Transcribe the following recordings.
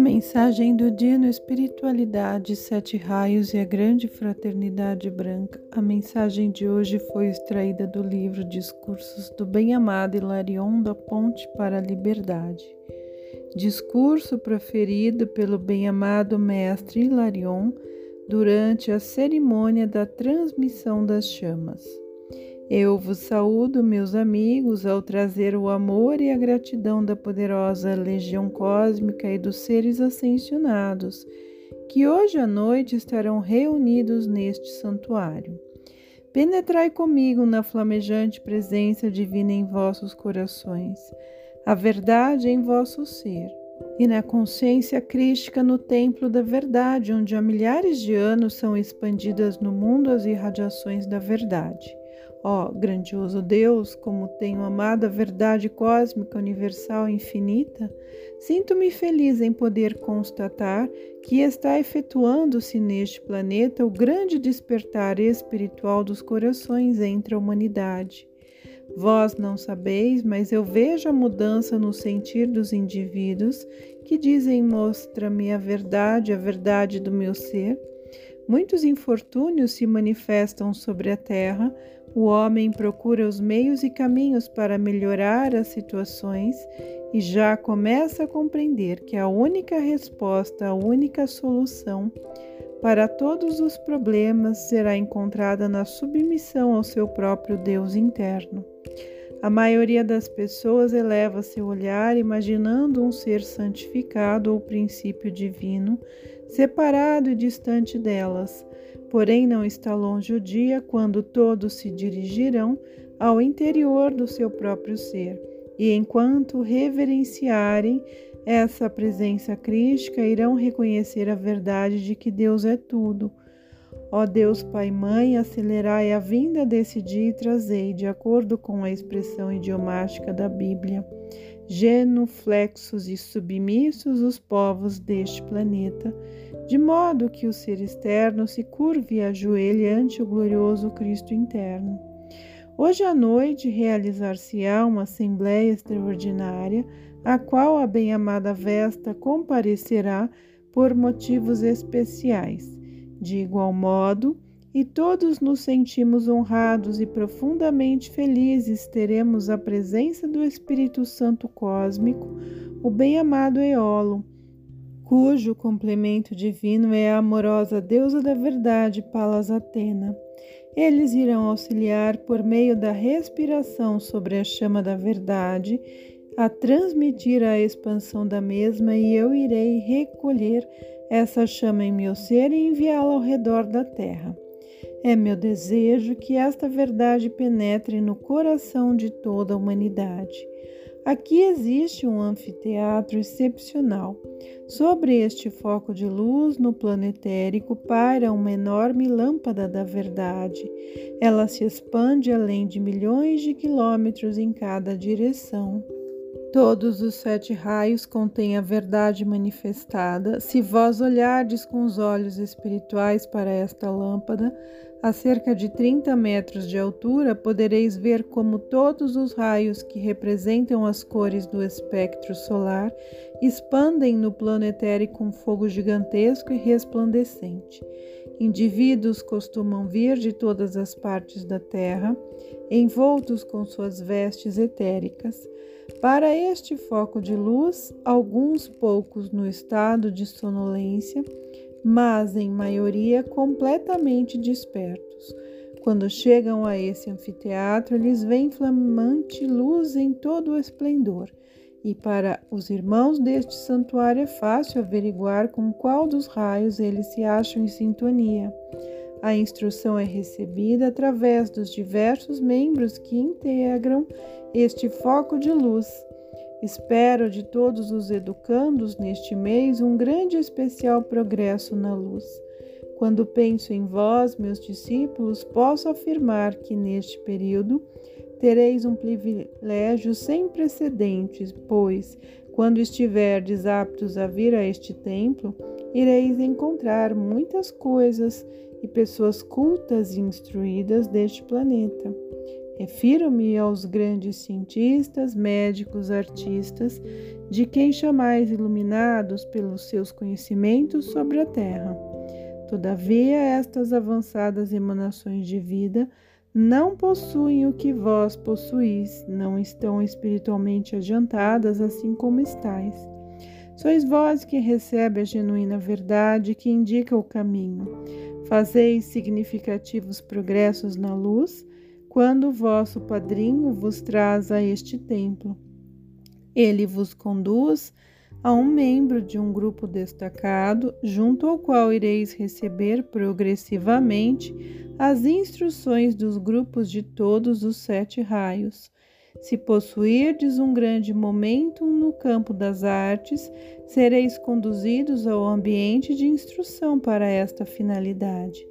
Mensagem do dia no Espiritualidade, Sete Raios e a Grande Fraternidade Branca. A mensagem de hoje foi extraída do livro Discursos do Bem-Amado Hilarion da Ponte para a Liberdade. Discurso proferido pelo bem-amado Mestre Hilarion durante a cerimônia da transmissão das chamas. Eu vos saúdo, meus amigos, ao trazer o amor e a gratidão da poderosa legião cósmica e dos seres ascensionados, que hoje à noite estarão reunidos neste santuário. Penetrai comigo na flamejante presença divina em vossos corações, a verdade em vosso ser, e na consciência crística no templo da verdade, onde há milhares de anos são expandidas no mundo as irradiações da verdade. Ó oh, grandioso Deus, como tenho amado a verdade cósmica universal e infinita, sinto-me feliz em poder constatar que está efetuando-se neste planeta o grande despertar espiritual dos corações entre a humanidade. Vós não sabeis, mas eu vejo a mudança no sentir dos indivíduos que dizem: Mostra-me a verdade, a verdade do meu ser. Muitos infortúnios se manifestam sobre a terra o homem procura os meios e caminhos para melhorar as situações e já começa a compreender que a única resposta, a única solução para todos os problemas será encontrada na submissão ao seu próprio Deus interno. A maioria das pessoas eleva seu olhar imaginando um ser santificado ou princípio divino, separado e distante delas Porém, não está longe o dia quando todos se dirigirão ao interior do seu próprio ser, e enquanto reverenciarem essa presença crística, irão reconhecer a verdade de que Deus é tudo. Ó Deus Pai Mãe, acelerai a vinda desse dia e trazei, de acordo com a expressão idiomática da Bíblia, genuflexos e submissos os povos deste planeta de modo que o ser externo se curve e ajoelhe ante o glorioso Cristo interno. Hoje à noite realizar-se-á uma assembléia extraordinária, a qual a bem-amada Vesta comparecerá por motivos especiais. De igual modo, e todos nos sentimos honrados e profundamente felizes, teremos a presença do Espírito Santo cósmico, o bem-amado Eolo, cujo complemento divino é a amorosa deusa da verdade, Palas Atena. Eles irão auxiliar por meio da respiração sobre a chama da verdade a transmitir a expansão da mesma e eu irei recolher essa chama em meu ser e enviá-la ao redor da terra. É meu desejo que esta verdade penetre no coração de toda a humanidade. Aqui existe um anfiteatro excepcional. Sobre este foco de luz no planetérico paira uma enorme lâmpada da verdade. Ela se expande além de milhões de quilômetros em cada direção. Todos os sete raios contêm a verdade manifestada. Se vós olhardes com os olhos espirituais para esta lâmpada, a cerca de 30 metros de altura, podereis ver como todos os raios que representam as cores do espectro solar expandem no plano etérico um fogo gigantesco e resplandecente. Indivíduos costumam vir de todas as partes da Terra, envoltos com suas vestes etéricas. Para este foco de luz, alguns poucos no estado de sonolência, mas em maioria completamente despertos. Quando chegam a esse anfiteatro, eles veem flamante luz em todo o esplendor. E para os irmãos deste santuário é fácil averiguar com qual dos raios eles se acham em sintonia. A instrução é recebida através dos diversos membros que integram este foco de luz Espero de todos os educandos neste mês um grande e especial progresso na luz. Quando penso em vós, meus discípulos, posso afirmar que neste período tereis um privilégio sem precedentes, pois, quando estiverdes aptos a vir a este templo, ireis encontrar muitas coisas e pessoas cultas e instruídas deste planeta. Refiro-me aos grandes cientistas, médicos, artistas, de quem chamais iluminados pelos seus conhecimentos sobre a Terra. Todavia, estas avançadas emanações de vida não possuem o que vós possuís, não estão espiritualmente adiantadas assim como estáis. Sois vós que recebe a genuína verdade que indica o caminho. Fazeis significativos progressos na luz quando o vosso padrinho vos traz a este templo. Ele vos conduz a um membro de um grupo destacado, junto ao qual ireis receber progressivamente as instruções dos grupos de todos os sete raios. Se possuirdes um grande momento no campo das artes, sereis conduzidos ao ambiente de instrução para esta finalidade.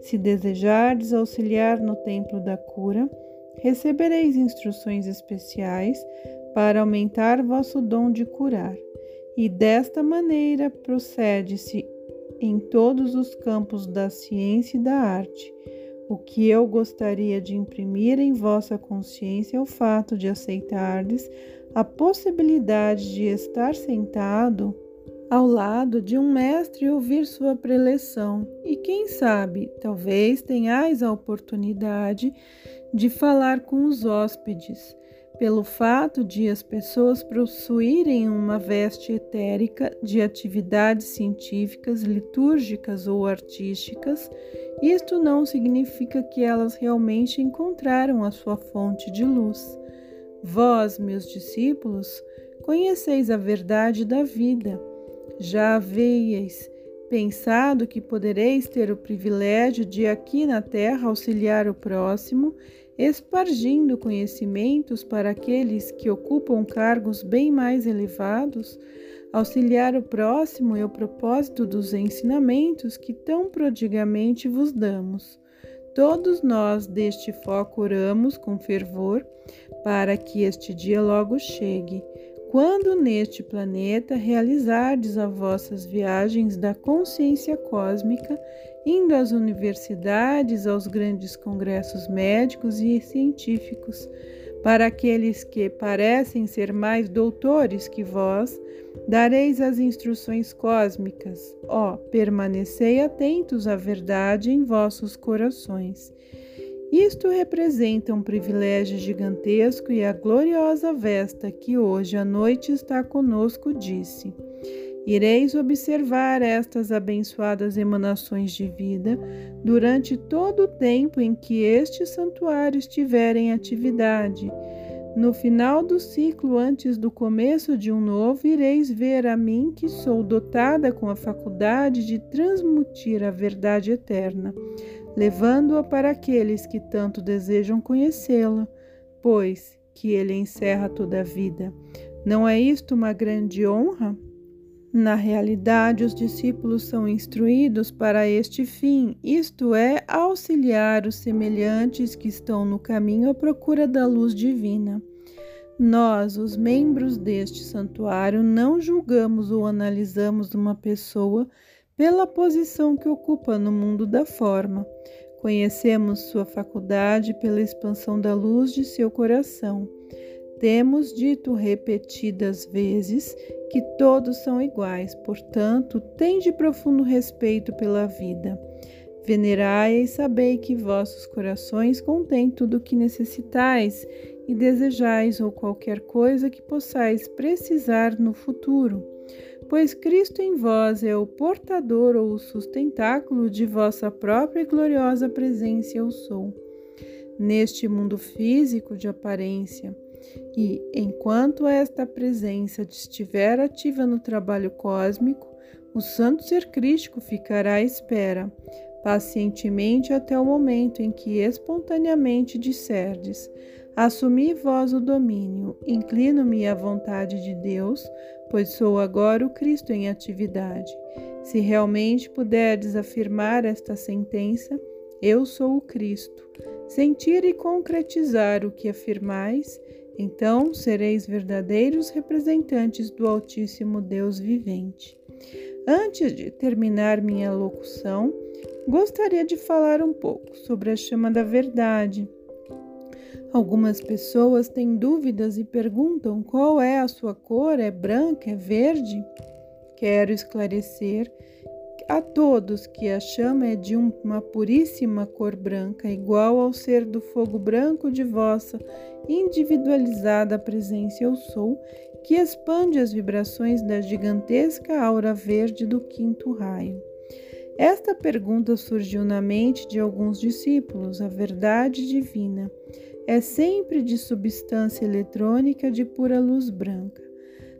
Se desejardes auxiliar no templo da cura, recebereis instruções especiais para aumentar vosso dom de curar. E desta maneira procede-se em todos os campos da ciência e da arte. O que eu gostaria de imprimir em vossa consciência é o fato de aceitardes a possibilidade de estar sentado ao lado de um mestre e ouvir sua preleção. E quem sabe, talvez tenhais a oportunidade de falar com os hóspedes pelo fato de as pessoas possuírem uma veste etérica de atividades científicas, litúrgicas ou artísticas, isto não significa que elas realmente encontraram a sua fonte de luz. Vós, meus discípulos, conheceis a verdade da vida. Já haveis pensado que podereis ter o privilégio de aqui na terra auxiliar o próximo espargindo conhecimentos para aqueles que ocupam cargos bem mais elevados, auxiliar o próximo é o propósito dos ensinamentos que tão prodigamente vos damos. Todos nós deste foco oramos com fervor para que este dia logo chegue, quando neste planeta realizardes as vossas viagens da consciência cósmica indo às universidades, aos grandes congressos médicos e científicos. Para aqueles que parecem ser mais doutores que vós, dareis as instruções cósmicas. Ó, permanecei atentos à verdade em vossos corações. Isto representa um privilégio gigantesco e a gloriosa Vesta que hoje à noite está conosco disse. Ireis observar estas abençoadas emanações de vida durante todo o tempo em que este santuário estiver em atividade. No final do ciclo, antes do começo de um novo, ireis ver a mim que sou dotada com a faculdade de transmutir a verdade eterna, levando-a para aqueles que tanto desejam conhecê-la, pois que ele encerra toda a vida. Não é isto uma grande honra? Na realidade, os discípulos são instruídos para este fim, isto é, auxiliar os semelhantes que estão no caminho à procura da luz divina. Nós, os membros deste santuário, não julgamos ou analisamos uma pessoa pela posição que ocupa no mundo da forma. Conhecemos sua faculdade pela expansão da luz de seu coração. Temos dito repetidas vezes que todos são iguais, portanto, tende profundo respeito pela vida. Venerai e sabei que vossos corações contêm tudo o que necessitais e desejais ou qualquer coisa que possais precisar no futuro, pois Cristo em vós é o portador ou o sustentáculo de vossa própria e gloriosa presença eu sou. Neste mundo físico de aparência, e, enquanto esta presença estiver ativa no trabalho cósmico, o santo ser crístico ficará à espera, pacientemente até o momento em que espontaneamente disserdes: Assumi vós o domínio, inclino-me à vontade de Deus, pois sou agora o Cristo em atividade. Se realmente puderdes afirmar esta sentença, eu sou o Cristo, sentir e concretizar o que afirmais, então sereis verdadeiros representantes do Altíssimo Deus vivente. Antes de terminar minha locução, gostaria de falar um pouco sobre a chama da verdade. Algumas pessoas têm dúvidas e perguntam qual é a sua cor: é branca, é verde? Quero esclarecer a todos que a chama é de uma puríssima cor branca, igual ao ser do fogo branco de vossa individualizada presença eu sou, que expande as vibrações da gigantesca aura verde do quinto raio. Esta pergunta surgiu na mente de alguns discípulos. A verdade divina é sempre de substância eletrônica de pura luz branca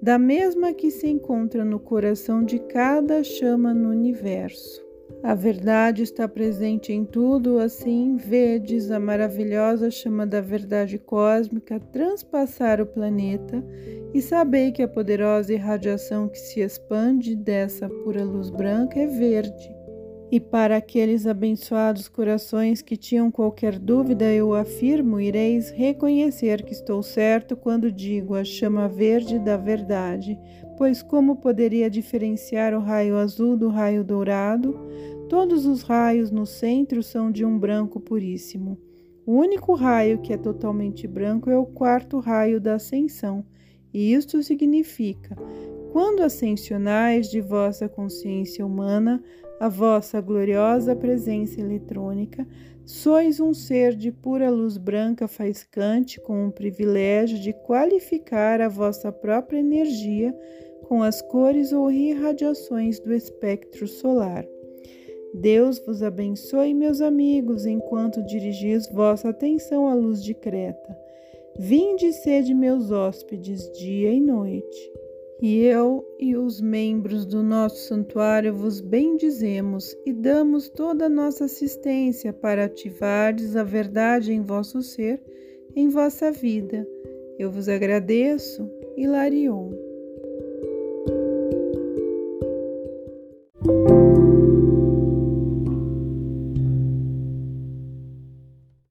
da mesma que se encontra no coração de cada chama no universo. A verdade está presente em tudo, assim vedes a maravilhosa chama da verdade cósmica transpassar o planeta e sabei que a poderosa irradiação que se expande dessa pura luz branca é verde. E para aqueles abençoados corações que tinham qualquer dúvida, eu afirmo: ireis reconhecer que estou certo quando digo a chama verde da verdade, pois como poderia diferenciar o raio azul do raio dourado? Todos os raios no centro são de um branco puríssimo. O único raio que é totalmente branco é o quarto raio da ascensão, e isto significa: quando ascensionais de vossa consciência humana, a vossa gloriosa presença eletrônica, sois um ser de pura luz branca faiscante com o privilégio de qualificar a vossa própria energia com as cores ou irradiações do espectro solar. Deus vos abençoe, meus amigos, enquanto dirigis vossa atenção à luz de Creta. Vinde sede meus hóspedes dia e noite. E eu e os membros do nosso santuário vos bendizemos e damos toda a nossa assistência para ativardes a verdade em vosso ser, em vossa vida. Eu vos agradeço, Hilarion.